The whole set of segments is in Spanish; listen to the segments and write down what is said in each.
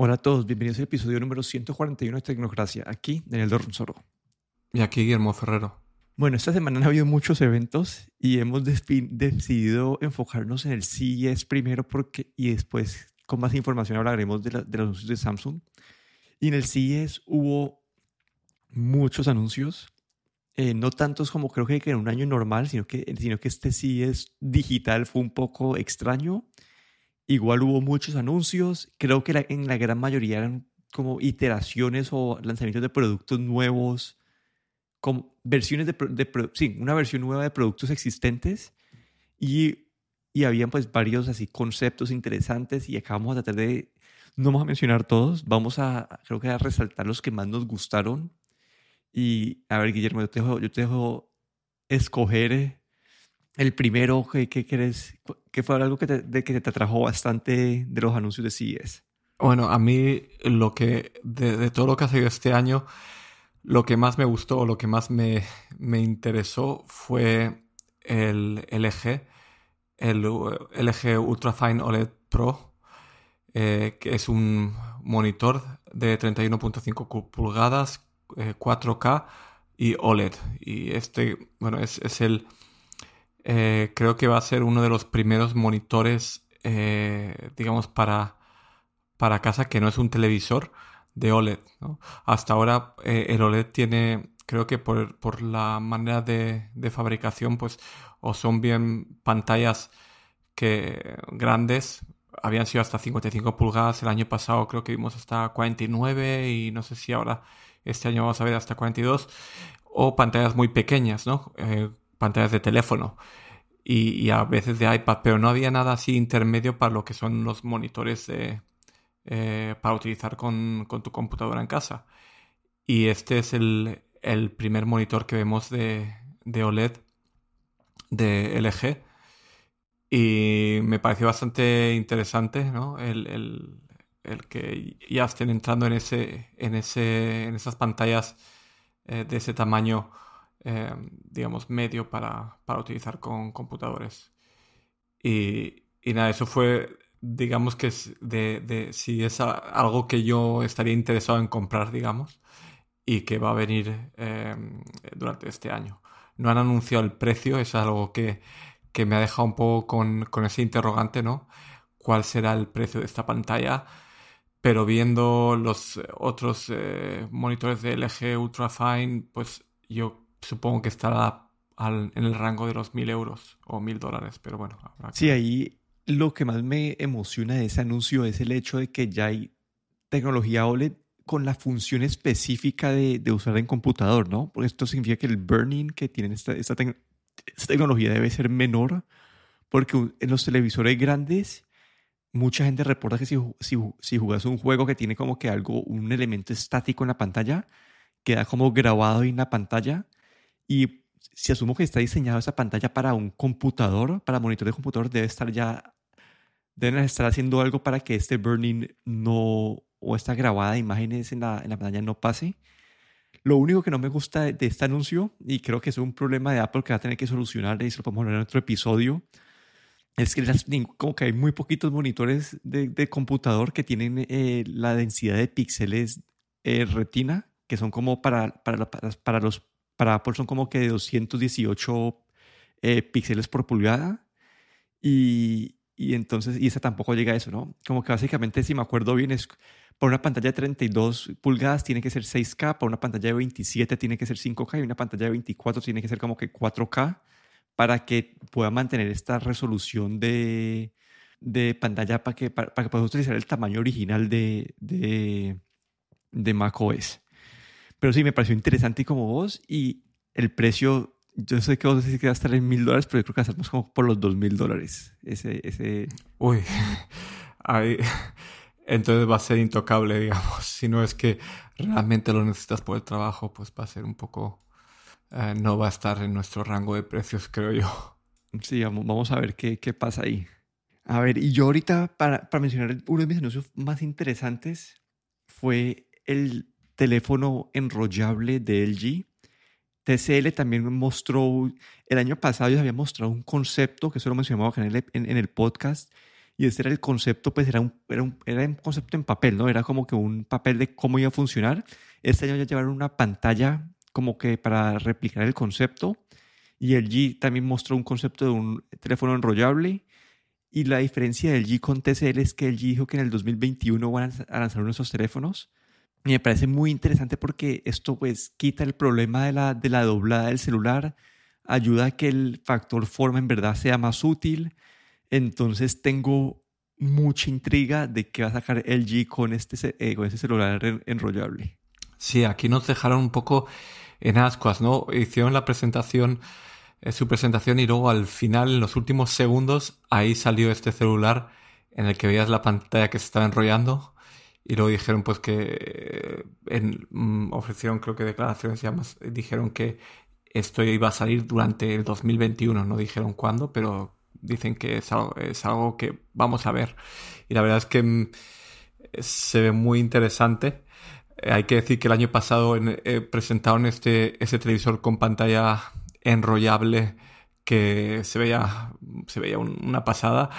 Hola a todos, bienvenidos al episodio número 141 de Tecnocracia, aquí Daniel Dorronsoro. Y aquí Guillermo Ferrero. Bueno, esta semana han habido muchos eventos y hemos decidido enfocarnos en el CES primero porque, y después con más información hablaremos de, de los anuncios de Samsung. Y en el CES hubo muchos anuncios, eh, no tantos como creo que en un año normal, sino que, sino que este CES digital fue un poco extraño. Igual hubo muchos anuncios, creo que en la gran mayoría eran como iteraciones o lanzamientos de productos nuevos, como versiones de, de, sí, una versión nueva de productos existentes y, y habían pues varios así conceptos interesantes y acabamos a tratar de, no vamos a mencionar todos, vamos a, creo que a resaltar los que más nos gustaron. Y a ver Guillermo, yo te dejo, yo te dejo escoger el primero, ¿qué, qué crees? ¿Qué fue algo que te, de, que te atrajo bastante de los anuncios de CES? Bueno, a mí lo que, de, de, todo lo que ha salido este año, lo que más me gustó lo que más me, me interesó fue el LG, el LG Ultrafine OLED Pro, eh, que es un monitor de 31.5 pulgadas, eh, 4K y OLED. Y este, bueno, es, es el eh, creo que va a ser uno de los primeros monitores, eh, digamos, para, para casa que no es un televisor de OLED. Hasta ahora eh, el OLED tiene, creo que por, por la manera de, de, fabricación, pues o son bien pantallas que grandes, habían sido hasta 55 pulgadas, el año pasado creo que vimos hasta 49 y no sé si ahora este año vamos a ver hasta 42, o pantallas muy pequeñas, ¿no? Pantallas de teléfono y, a veces de iPad, pero no había nada así intermedio para lo que son los monitores eh, para utilizar con, tu computadora en casa. Y este es el, primer monitor que vemos de, OLED de LG. Y me pareció bastante interesante ¿no? el que ya estén entrando en, ese, en, ese, en esas pantallas eh, de ese tamaño eh, digamos, medio para, para, utilizar con computadores. Y, nada, eso fue, digamos que es de, si es algo que yo estaría interesado en comprar, digamos, y que va a venir eh, durante este año. No han anunciado el precio, es algo que, que me ha dejado un poco con, con, ese interrogante, ¿no? ¿Cuál será el precio de esta pantalla? Pero viendo los otros eh, monitores de LG Ultrafine, pues yo supongo que estará al, en el rango de los mil euros o mil dólares, pero bueno. Sí, ahí lo que más me emociona de ese anuncio es el hecho de que ya hay tecnología OLED con la función específica de, de usar en computador, ¿no? Porque esto significa que el burning que tienen esta, esta, esta tecnología debe ser menor, porque en los televisores grandes mucha gente reporta que si, si, si jugas un juego que tiene como que algo, un elemento estático en la pantalla, queda como grabado en la pantalla y si asumo que está diseñado esa pantalla para un computador, para monitor de computador, debe estar ya, deben estar haciendo algo para que este burning no, o esta grabada de imágenes en la, en la pantalla no pase. Lo único que no me gusta de, este anuncio, y creo que es un problema de Apple que va a tener que solucionar, y se lo podemos hablar en otro episodio, es que como que hay muy poquitos monitores de, de computador que tienen eh, la densidad de píxeles eh, retina, que son como para, para, para los para Apple son como que 218 eh, píxeles por pulgada. Y, y, entonces, y esa tampoco llega a eso, ¿no? Como que básicamente, si me acuerdo bien, es por una pantalla de 32 pulgadas tiene que ser 6K, por una pantalla de 27 tiene que ser 5K y una pantalla de 24 tiene que ser como que 4K para que pueda mantener esta resolución de, de pantalla para que, para, que puedas utilizar el tamaño original de, de, de macOS. Pero sí, me pareció interesante como vos y el precio, yo sé que vos decís que va a estar en mil dólares, pero yo creo que va a estar como por los dos mil dólares. Ese, ese... Uy, ahí, entonces va a ser intocable, digamos. Si no es que realmente lo necesitas por el trabajo, pues va a ser un poco... Eh, no va a estar en nuestro rango de precios, creo yo. Sí, vamos a ver qué, qué pasa ahí. A ver, y yo ahorita, para, para mencionar uno de mis anuncios más interesantes, fue el teléfono enrollable de LG. TCL también mostró, el año pasado ya había mostrado un concepto, que eso lo mencionamos en el, en, el podcast, Y ese era el concepto, pues era un, era un, era un concepto en papel, ¿no? Era como que un papel de cómo iba a funcionar. Este año ya llevaron una pantalla como que para replicar el concepto. Y el G también mostró un concepto de un teléfono enrollable. Y la diferencia del G con TCL es que el G dijo que en el 2021 van a lanzar uno de esos teléfonos. Me parece muy interesante porque esto pues quita el problema de la, de la doblada del celular, ayuda a que el factor forma en verdad sea más útil. Entonces tengo mucha intriga de qué va a sacar el G con este, eh, con este celular enrollable. Sí, aquí nos dejaron un poco en ascuas, ¿no? Hicieron la presentación, eh, su presentación y luego al final, en los últimos segundos, ahí salió este celular en el que veías la pantalla que se estaba enrollando y luego dijeron pues que en, mm, ofrecieron creo que declaraciones ya más, dijeron que esto iba a salir durante el 2021, no dijeron cuándo, pero dicen que es algo, es algo que vamos a ver. Y la verdad es que mm, se ve muy interesante. Eh, hay que decir que el año pasado eh, presentaron este, este televisor con pantalla enrollable que se veía, se veía una pasada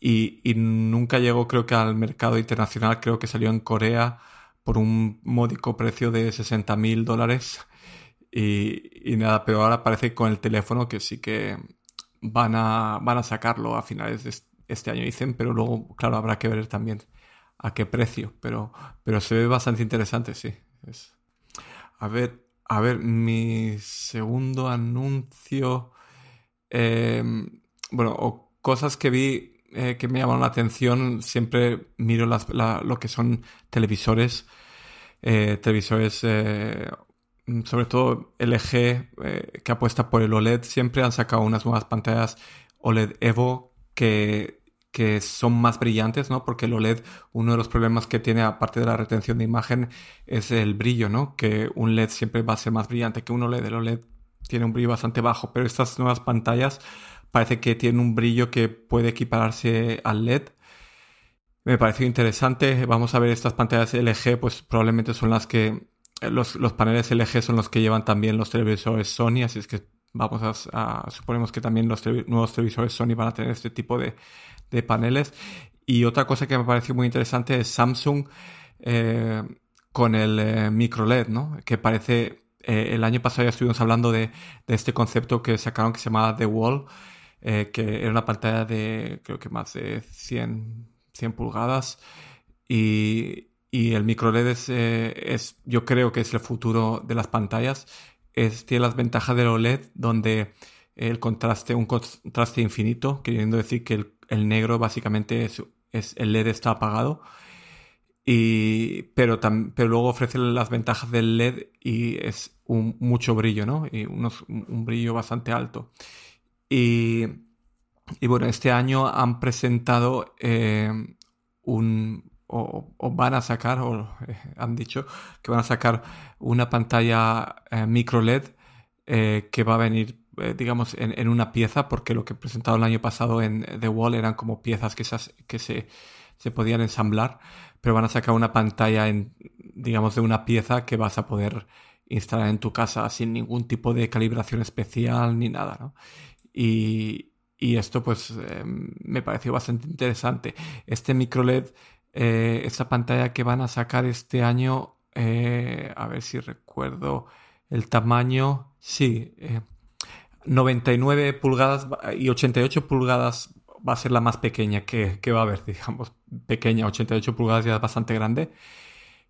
y, nunca llegó creo que al mercado internacional, creo que salió en Corea por un módico precio de 60 mil dólares y, nada, pero ahora parece con el teléfono que sí que van a, van a sacarlo a finales de este año, dicen, pero luego, claro, habrá que ver también a qué precio, pero, pero se ve bastante interesante, sí. A ver, a ver, mi segundo anuncio, em, bueno, o cosas que vi eh, que me llamaron la atención, siempre miro lo que son televisores, eh, televisores, eh, sobre todo LG, que apuesta por el OLED, siempre han sacado unas nuevas pantallas OLED Evo que que son más brillantes, ¿no? Porque el OLED, uno de los problemas que tiene, aparte de la retención de imagen, es el brillo, ¿no? Que un LED siempre va a ser más brillante que un OLED. El OLED tiene un brillo bastante bajo, pero estas nuevas pantallas parece que tienen un brillo que puede equipararse al LED. Me pareció interesante. Vamos a ver estas pantallas LG, pues probablemente son las que los, paneles LG son los que llevan también los televisores Sony, así es que vamos a, suponemos que también los nuevos televisores Sony van a tener este tipo de, de paneles. Y otra cosa que me pareció muy interesante es Samsung eh, con el eh, micro LED, ¿no? Que parece, eh, el año pasado ya estuvimos hablando de, este concepto que sacaron que se llamaba The Wall, que era una pantalla de creo que más de 100, 100 pulgadas. Y, y el micro LED es, es, yo creo que es el futuro de las pantallas. Es, tiene las ventajas del OLED donde el contraste, un contraste infinito, queriendo decir que el negro básicamente es, el LED está apagado. Y, pero, pero luego ofrece las ventajas del LED y es un, mucho brillo, ¿no? Y unos, un brillo bastante alto. Y, bueno, este año han presentado eh, un, o, van a sacar, o eh, han dicho que van a sacar una pantalla eh, micro LED que va a venir digamos, en, una pieza, porque lo que he presentado el año pasado en The Wall eran como piezas que, que se, se podían ensamblar, pero van a sacar una pantalla, en, digamos, de una pieza que vas a poder instalar en tu casa sin ningún tipo de calibración especial ni nada, ¿no? Y, y esto pues eh, me pareció bastante interesante. Este micro LED, eh, esta pantalla que van a sacar este año, a ver si recuerdo el tamaño, sí, 99 pulgadas y 88 pulgadas va a ser la más pequeña que, va a haber, digamos, pequeña, 88 pulgadas ya es bastante grande.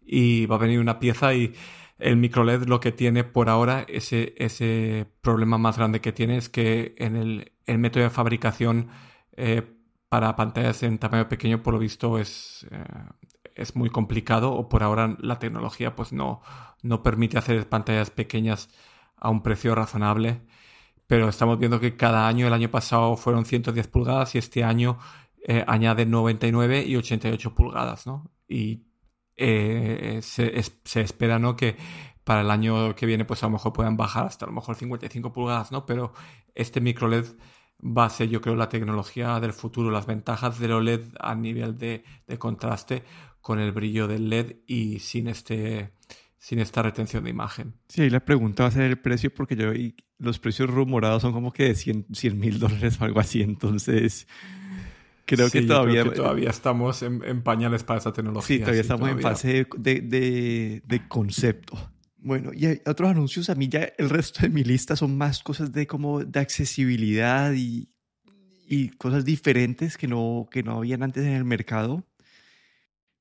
Y va a venir una pieza y el micro LED lo que tiene por ahora, ese, ese problema más grande que tiene es que en el, método de fabricación eh, para pantallas en tamaño pequeño, por lo visto, es, eh, es muy complicado o por ahora la tecnología pues no, no permite hacer pantallas pequeñas a un precio razonable pero estamos viendo que cada año, el año pasado fueron 110 pulgadas y este año eh, añaden 99 y 88 pulgadas, ¿no? Y eh, se, espera, ¿no? Que para el año que viene, pues a lo mejor puedan bajar hasta a lo mejor 55 pulgadas, ¿no? Pero este micro LED va a ser, yo creo, la tecnología del futuro, las ventajas del OLED a nivel de, de contraste con el brillo del LED y sin este sin esta retención de imagen. Sí, ahí la pregunta va a ser el precio porque yo los precios rumorados son como que de 100 mil dólares o algo así, entonces creo que todavía... todavía estamos en, pañales para esa tecnología. Sí, todavía estamos en fase de, de, concepto. Bueno, y hay otros anuncios, a mí ya el resto de mi lista son más cosas de como de accesibilidad y, y cosas diferentes que no, que no habían antes en el mercado.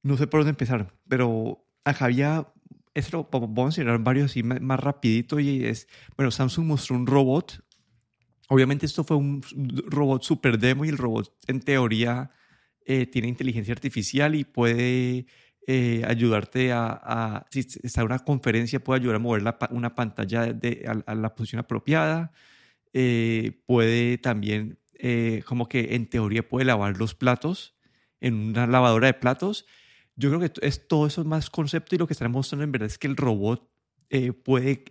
No sé por dónde empezar, pero acá había, esto vamos a mencionar varios así más, rapidito y es, bueno, Samsung mostró un robot. Obviamente esto fue un robot super demo y el robot en teoría eh, tiene inteligencia artificial y puede eh, ayudarte a, si está en una conferencia, puede ayudar a mover una pantalla a, la posición apropiada. Eh, puede también, como que en teoría puede lavar los platos en una lavadora de platos yo creo que es todo eso más concepto y lo que están mostrando en verdad es que el robot puede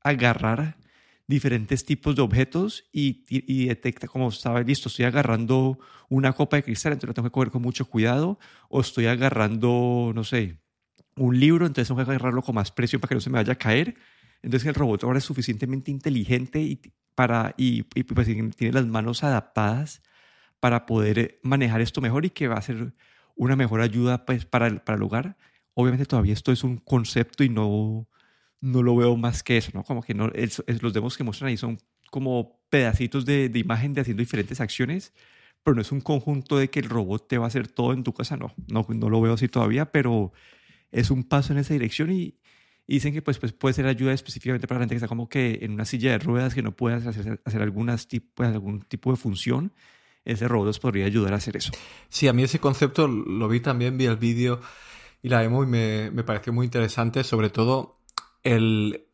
agarrar diferentes tipos de objetos y, y, detecta como sabe, listo, estoy agarrando una copa de cristal, entonces tengo que coger con mucho cuidado, o estoy agarrando, no sé, un libro, entonces tengo que agarrarlo con más presión para que no se me vaya a caer. Entonces el robot ahora es suficientemente inteligente y, para, y, y pues, tiene las manos adaptadas para poder manejar esto mejor y que va a ser una mejor ayuda pues, para, el, para el hogar. Obviamente todavía esto es un concepto y no, no lo veo más que eso, ¿no? Como que no, es, los demos que muestran ahí son como pedacitos de, imagen de haciendo diferentes acciones, pero no es un conjunto de que el robot te va a hacer todo en tu casa, no, no, lo veo así todavía, pero es un paso en esa dirección y, dicen que pues, pues puede ser ayuda específicamente para la gente que está como que en una silla de ruedas que no puede hacer, hacer algunas tipo, algún tipo de función ese robot podría ayudar a hacer eso. Sí, a mí ese concepto lo vi también, vi el vídeo y la demo y me, me pareció muy interesante, sobre todo el,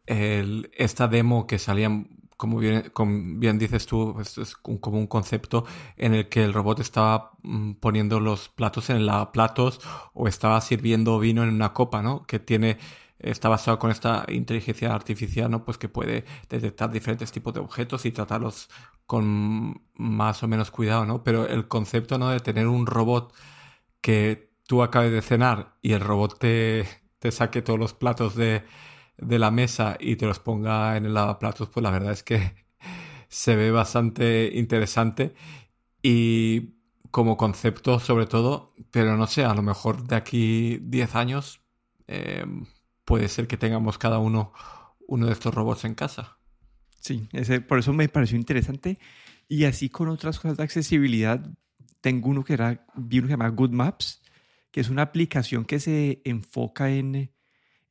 esta demo que salía, como bien, como bien dices tú, pues es como un concepto en el que el robot estaba mm, poniendo los platos en la platos o estaba sirviendo vino en una copa, ¿no? Que tiene está basado con esta inteligencia artificial, ¿no? Pues que puede detectar diferentes tipos de objetos y tratarlos con más o menos cuidado, ¿no? Pero el concepto, ¿no? De tener un robot que tú acabes de cenar y el robot te saque todos los platos de, de la mesa y te los ponga en el lavaplatos, pues la verdad es que se ve bastante interesante y como concepto sobre todo, pero no sé, a lo mejor de aquí 10 años eh, puede ser que tengamos cada uno uno de estos robots en casa. Sí, ese, por eso me pareció interesante. Y así con otras cosas de accesibilidad, tengo uno que era, vi uno que se llama Good Maps, que es una aplicación que se enfoca en,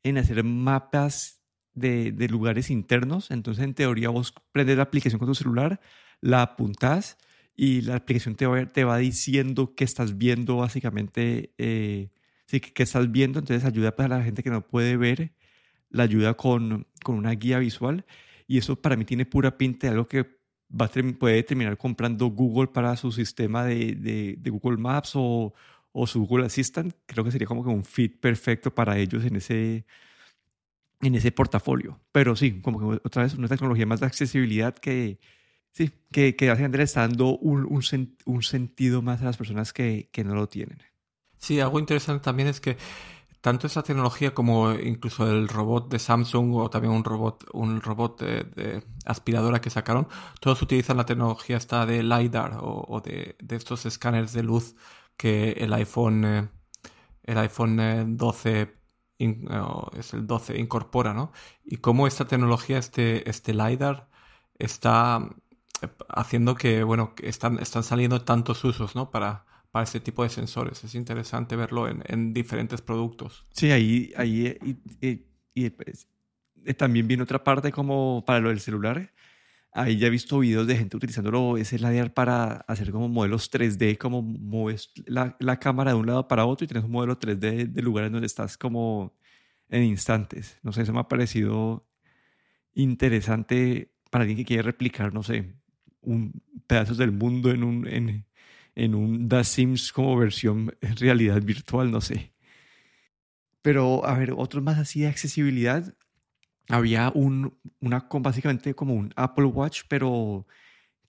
en hacer mapas de, de, lugares internos. Entonces, en teoría, vos prendes la aplicación con tu celular, la apuntas y la aplicación te va, te va diciendo que estás viendo básicamente eh, sí, que, estás viendo, entonces ayuda para la gente que no puede ver, la ayuda con, con una guía visual y eso para mí tiene pura pinta de algo que va a puede terminar comprando Google para su sistema de, de, Google Maps o, o, su Google Assistant. Creo que sería como que un fit perfecto para ellos en ese, en ese portafolio. Pero sí, como que otra vez una tecnología más de accesibilidad que, sí, que, que básicamente le está dando un, un, un sentido más a las personas que, que no lo tienen. Sí, algo interesante también es que tanto esa tecnología como incluso el robot de Samsung o también un robot, un robot de, aspiradora que sacaron, todos utilizan la tecnología esta de LiDAR o, de, estos escáneres de luz que el iPhone, eh, el iPhone 12 eh, eh, es el 12 incorpora, ¿no? Y cómo esta tecnología, este, este LiDAR, está haciendo que, bueno, están, están saliendo tantos usos, ¿no? Para, para este tipo de sensores. Es interesante verlo en, diferentes productos. Sí, ahí, ahí y, pues, eh, también viene otra parte como para lo del celular. Ahí ya he visto videos de gente utilizándolo ese LiDAR para hacer como modelos 3D, como mueves la, la, cámara de un lado para otro y tienes un modelo 3D de lugares donde estás como en instantes. No sé, eso me ha parecido interesante para alguien que quiere replicar, no sé, un pedazos del mundo en un, en, en un The Sims como versión realidad virtual, no sé. Pero, a ver, otros más así de accesibilidad. Había un, una, básicamente como un Apple Watch, pero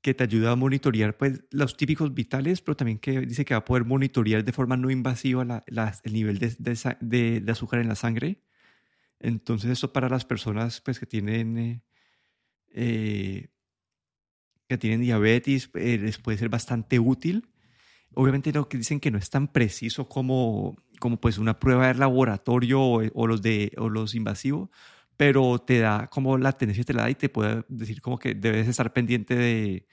que te ayuda a monitorear pues, los típicos vitales, pero también que dice que va a poder monitorear de forma no invasiva la, el nivel de, de, de, azúcar en la sangre. Entonces, eso para las personas pues, que tienen eh, que tienen diabetes eh, les puede ser bastante útil obviamente lo que dicen que no es tan preciso como, como pues una prueba de laboratorio o, los de o los invasivos, pero te da como la tendencia te la da y te puede decir como que debes estar pendiente de,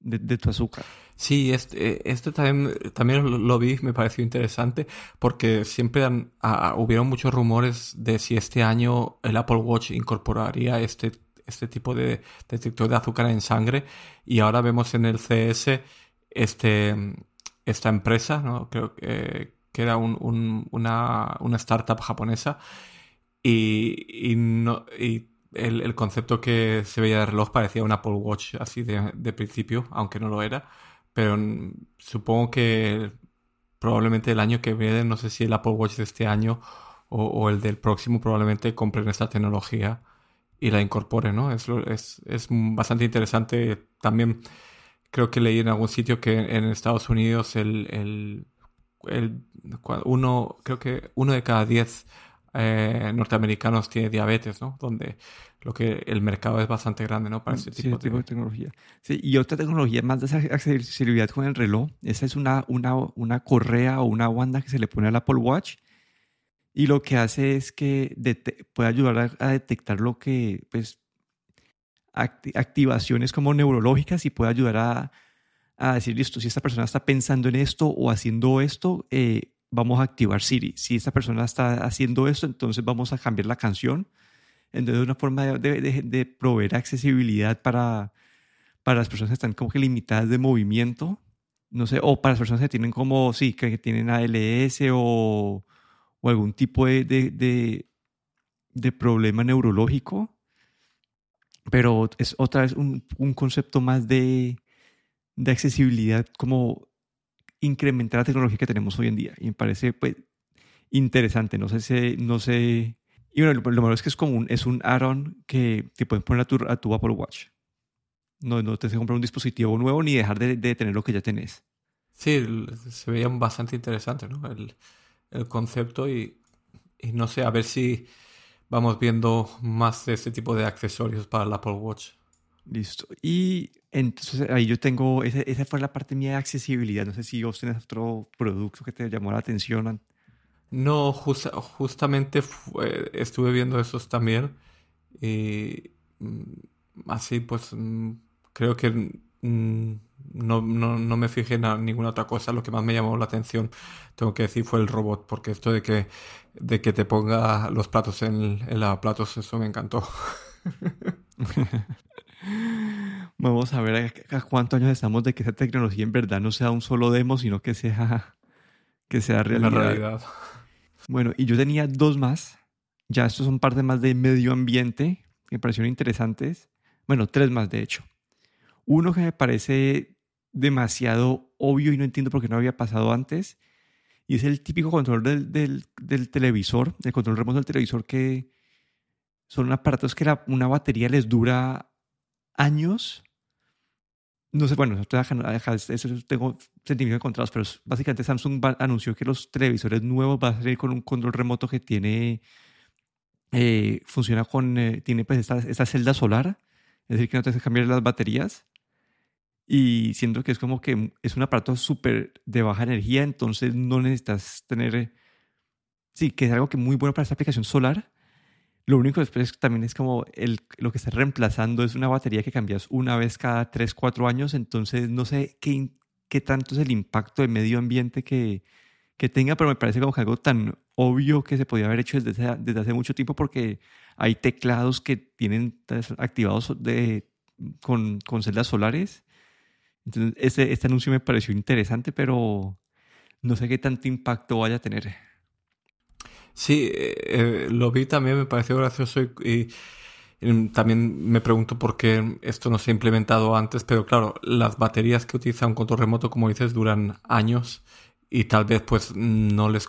de, tu azúcar. Sí, este, este también, también lo vi, me pareció interesante, porque siempre han, hubieron muchos rumores de si este año el Apple Watch incorporaría este, este tipo de detector de azúcar en sangre, y ahora vemos en el CS este, esta empresa, ¿no? creo que, que era un, una, una, startup japonesa, y, y, no, y el, concepto que se veía de reloj parecía un Apple Watch así de, principio, aunque no lo era. Pero supongo que probablemente el año que viene, no sé si el Apple Watch de este año o, el del próximo, probablemente compren esta tecnología y la incorporen, ¿no? Es, es, es bastante interesante. También creo que leí en algún sitio que en Estados Unidos el, el, el uno, creo que uno de cada diez eh, norteamericanos tiene diabetes, ¿no? Donde lo que el mercado es bastante grande, ¿no? Para ese tipo, de... tecnología. Sí, y otra tecnología más de esa accesibilidad con el reloj, esa es una, una, una correa o una banda que se le pone al Apple Watch y lo que hace es que puede ayudar a, detectar lo que, pues, activaciones como neurológicas y puede ayudar a, a decir, listo, si esta persona está pensando en esto o haciendo esto, eh, vamos a activar Siri. Si esta persona está haciendo esto, entonces vamos a cambiar la canción. Entonces, una forma de, proveer accesibilidad para, para las personas que están como que limitadas de movimiento, no sé, o para las personas que tienen como, sí, que tienen ALS o, o algún tipo de, de, de, problema neurológico. Pero es otra vez un, un concepto más de, de accesibilidad como incrementar la tecnología que tenemos hoy en día. Y me parece pues, interesante. No sé si, no sé. Y bueno, lo, malo es que es común, es un add-on que te pueden poner a tu, a tu Apple Watch. No, no te que comprar un dispositivo nuevo ni dejar de, de, tener lo que ya tenés. Sí, se veía bastante interesante ¿no? el, el concepto y, y, no sé, a ver si vamos viendo más de este tipo de accesorios para el Apple Watch. Listo. Y entonces ahí yo tengo, esa, fue la parte mía de accesibilidad. No sé si vos tenés otro producto que te llamó la atención. No, justamente estuve viendo esos también. Y mm, así pues mm, creo que mm, no, no, me fijé en ninguna otra cosa. Lo que más me llamó la atención, tengo que decir, fue el robot, porque esto de que, de que te ponga los platos en, en la platos, eso me encantó. Vamos a ver a, cuántos años estamos de que esa tecnología en verdad no sea un solo demo, sino que sea, que sea realidad. Bueno, y yo tenía dos más. Ya estos son parte más de medio ambiente, que me parecieron interesantes. Bueno, tres más de hecho. Uno que me parece demasiado obvio y no entiendo por qué no había pasado antes. Y es el típico control del, del, del televisor, el control remoto del televisor que son aparatos que la, una batería les dura años. No sé, bueno, tengo sentimientos encontrados, pero básicamente Samsung anunció que los televisores nuevos van a salir con un control remoto que tiene, eh, funciona con, eh, tiene pues esta, esta, celda solar, es decir, que no te hace cambiar las baterías. Y siento que es como que es un aparato súper de baja energía, entonces no necesitas tener, sí, que es algo que muy bueno para esta aplicación solar lo único después también es como el, lo que está reemplazando es una batería que cambias una vez cada 3, 4 años, entonces no sé qué, qué tanto es el impacto de medio ambiente que, que tenga, pero me parece como que algo tan obvio que se podía haber hecho desde, desde hace mucho tiempo porque hay teclados que tienen activados de, con, con celdas solares. Entonces, este, este anuncio me pareció interesante, pero no sé qué tanto impacto vaya a tener. Sí, eh, lo vi también, me pareció gracioso y, también me pregunto por qué esto no se ha implementado antes, pero claro, las baterías que utiliza un control remoto, como dices, duran años y tal vez pues no les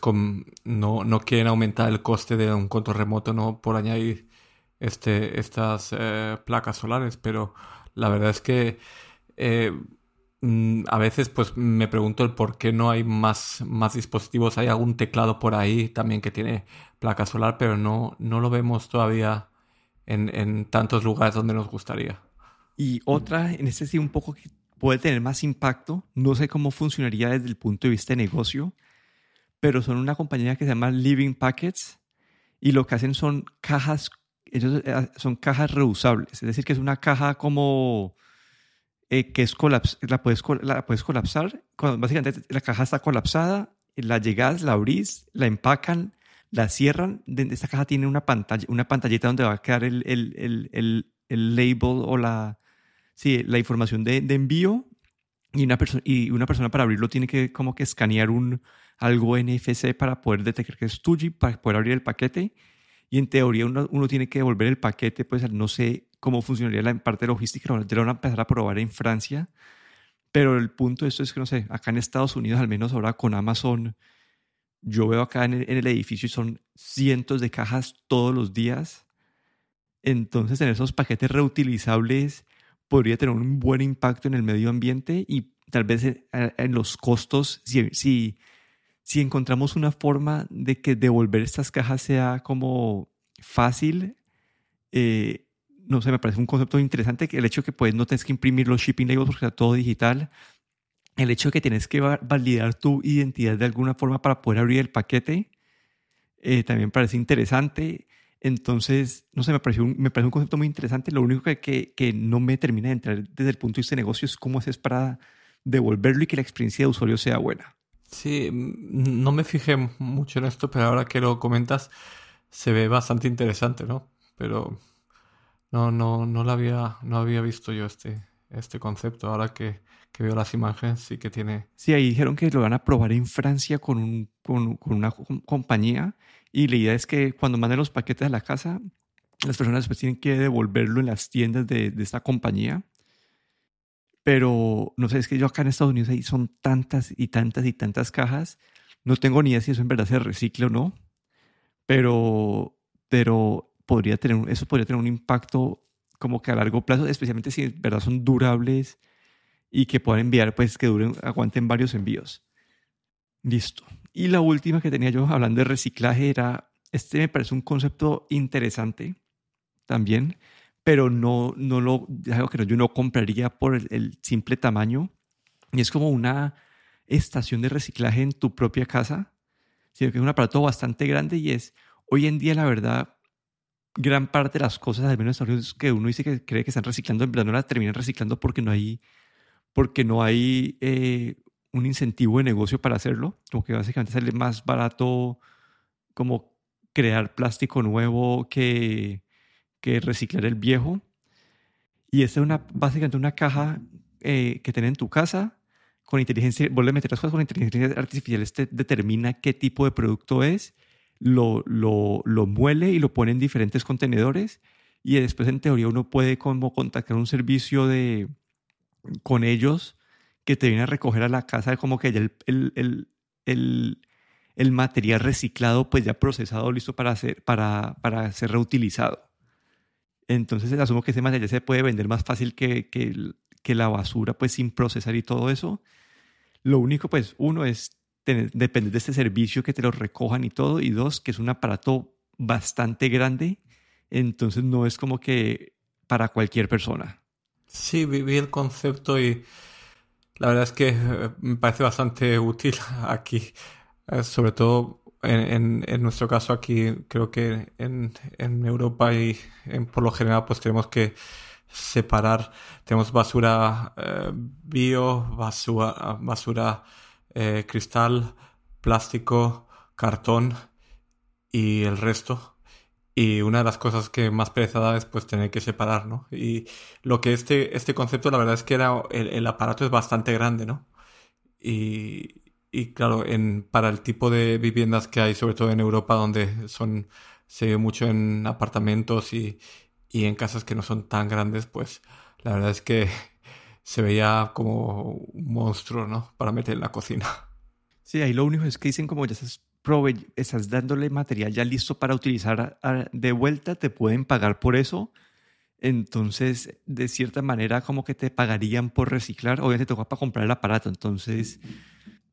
no, no quieren aumentar el coste de un control remoto no por añadir este estas eh, placas solares pero la verdad es que eh, a veces pues me pregunto el por qué no hay más, más dispositivos. Hay algún teclado por ahí también que tiene placa solar, pero no, no lo vemos todavía en, en tantos lugares donde nos gustaría. Y otra, en este sí un poco puede tener más impacto. No sé cómo funcionaría desde el punto de vista de negocio, pero son una compañía que se llama Living Packets y lo que hacen son cajas, ellos eh, son cajas reusables, es decir, que es una caja como eh, que es colaps la, puedes, la puedes colapsar, cuando básicamente la caja está colapsada, la llegas, la abrís, la empacan, la cierran, esta caja tiene una pantalla, una pantallita donde va a quedar el, el, el, el label o la, sí, la información de, de envío y una, y una persona para abrirlo tiene que como que escanear un, algo NFC para poder detectar que es tuyo para poder abrir el paquete. Y en teoría uno, uno tiene que devolver el paquete, pues no sé cómo funcionaría la parte logística, lo van a empezar a probar en Francia. Pero el punto de esto es que, no sé, acá en Estados Unidos, al menos ahora con Amazon, yo veo acá en el, en el edificio y son cientos de cajas todos los días. Entonces, en esos paquetes reutilizables podría tener un buen impacto en el medio ambiente y tal vez en los costos, si, si, si encontramos una forma de que devolver estas cajas sea como fácil, eh, no sé, me parece un concepto interesante que el hecho de que pues no tienes que imprimir los shipping labels porque está todo digital, el hecho de que tienes que validar tu identidad de alguna forma para poder abrir el paquete, eh, también parece interesante. Entonces, no sé, me parece un, me parece un concepto muy interesante. Lo único que, que, que, no me termina de entrar desde el punto de vista de negocio es cómo haces para devolverlo y que la experiencia de usuario sea buena. Sí, no me fijé mucho en esto, pero ahora que lo comentas, se ve bastante interesante, ¿no? Pero no, no, no lo había, no había visto yo este, este concepto. Ahora que, que veo las imágenes, sí que tiene. Sí, ahí dijeron que lo van a probar en Francia con, un, con, con una compañía y la idea es que cuando manden los paquetes a la casa, las personas después tienen que devolverlo en las tiendas de, de esta compañía. Pero no sé, es que yo acá en Estados Unidos ahí son tantas y tantas y tantas cajas. No tengo ni idea si eso en verdad se recicla o no. Pero, pero podría tener, eso podría tener un impacto como que a largo plazo, especialmente si en verdad son durables y que puedan enviar, pues que duren, aguanten varios envíos. Listo. Y la última que tenía yo hablando de reciclaje era, este me parece un concepto interesante también, pero no, no lo, algo que yo no compraría por el, simple tamaño. Y es como una estación de reciclaje en tu propia casa, sino que es un aparato bastante grande y es, hoy en día la verdad, gran parte de las cosas, al menos que uno dice que cree que están reciclando, en verdad no las terminan reciclando porque no hay, porque no hay eh, un incentivo de negocio para hacerlo, como que básicamente sale más barato como crear plástico nuevo que, que reciclar el viejo. Y esta es una, básicamente una caja eh, que tiene en tu casa con inteligencia, vuelve a meter las cosas con inteligencia artificial, este determina qué tipo de producto es, lo, lo, lo muele y lo pone en diferentes contenedores y después en teoría uno puede como contactar un servicio de, con ellos que te viene a recoger a la casa, como que ya el, el, el, el, material reciclado, pues ya procesado, listo para ser, para, para ser reutilizado. Entonces asumo que ese material se puede vender más fácil que, que, que, la basura, pues sin procesar y todo eso. Lo único, pues, uno es tener, depender de este servicio que te lo recojan y todo, y dos, que es un aparato bastante grande, entonces no es como que para cualquier persona. Sí, vi el concepto y la verdad es que eh, me parece bastante útil aquí, eh, sobre todo en, nuestro caso aquí, creo que en, en Europa y por lo general pues tenemos que separar, tenemos basura eh, bio, basura, basura cristal, plástico, cartón y el resto. Y una de las cosas que más pereza es pues tener que separar, ¿no? Y lo que este, este concepto, la verdad es que era, el, aparato es bastante grande, ¿no? Y, y, claro, en, para el tipo de viviendas que hay, sobre todo en Europa, donde son, se ve mucho en apartamentos y, y en casas que no son tan grandes, pues la verdad es que se veía como un monstruo, ¿no? Para meter en la cocina. Sí, ahí lo único es que dicen como ya estás dándole material ya listo para utilizar de vuelta, te pueden pagar por eso. Entonces, de cierta manera, como que te pagarían por reciclar. Obviamente, te toca para comprar el aparato. Entonces,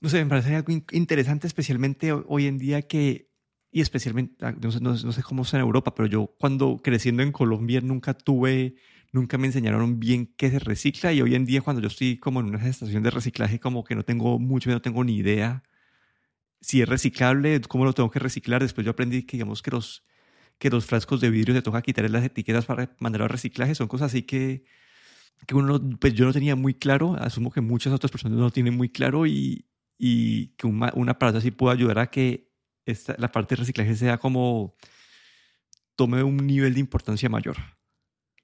no sé, me parece algo interesante, especialmente hoy en día que, y especialmente, ah, no sé, no, sé cómo es en Europa, pero yo cuando creciendo en Colombia nunca tuve, nunca me enseñaron bien qué se recicla y hoy en día cuando yo estoy como en una estación de reciclaje como que no tengo mucho, no tengo ni idea si es reciclable, cómo lo tengo que reciclar. Después yo aprendí que digamos que los, que los frascos de vidrio se toca quitar las etiquetas para mandarlo al reciclaje. Son cosas así que, que uno, pues yo no tenía muy claro. Asumo que muchas otras personas no tienen muy claro y, y que un, un aparato así puede ayudar a que esta, la parte de reciclaje sea como tome un nivel de importancia mayor.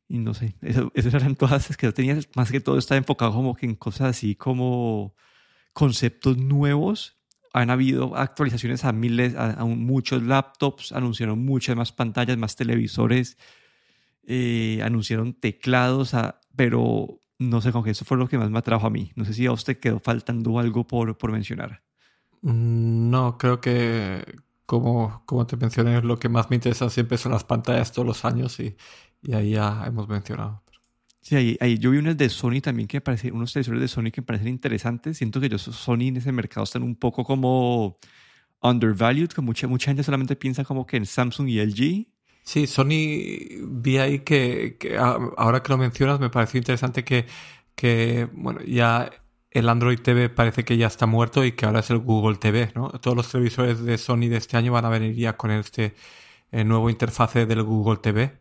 Y no sé, eso, esas eran todas las que yo tenía, más que todo estaba enfocado como que en cosas así como conceptos nuevos. Han habido actualizaciones a miles, a, muchos laptops, anunciaron muchas más pantallas, más televisores, eh, anunciaron teclados, pero no sé, con que eso fue lo que más me atrajo a mí. No sé si a usted quedó faltando algo por, por mencionar. Mm, no, creo que como, como te mencioné, lo que más me interesa siempre son las pantallas todos los años y, y ahí ya hemos mencionado. Sí, ahí, ahí, yo vi unos de Sony también que me parecen, unos televisores de Sony que me parecen interesantes. Siento que ellos, Sony en ese mercado están un poco como undervalued, que mucha, mucha gente solamente piensa como que en Samsung y LG. Sí, Sony vi ahí que, que ahora que lo mencionas me pareció interesante que, que bueno, ya el Android TV parece que ya está muerto y que ahora es el Google TV, ¿no? Todos los televisores de Sony de este año van a venir ya con este eh, nuevo interfase del Google TV,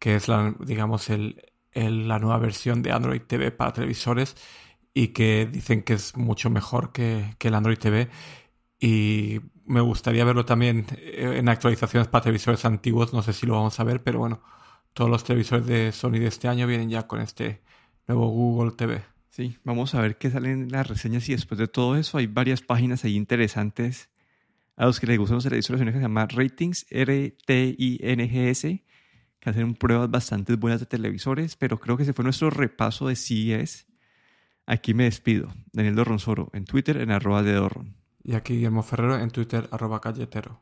que es la, digamos, el, la nueva versión de Android TV para televisores y que dicen que es mucho mejor que, que el Android TV. Y me gustaría verlo también eh, en actualizaciones para televisores antiguos, no sé si lo vamos a ver, pero bueno, todos los televisores de Sony de este año vienen ya con este nuevo Google TV. Sí, vamos a ver qué salen las reseñas y después de todo eso hay varias páginas ahí interesantes a los que les gustan los televisores que se llama Ratings, R-T-I-N-G-S, que hacen pruebas bastante buenas de televisores, pero creo que ese fue nuestro repaso de CES. Aquí me despido. Daniel Dorronsoro en Twitter en arroba de Dorron. Y aquí Guillermo Ferrero en Twitter arroba calletero.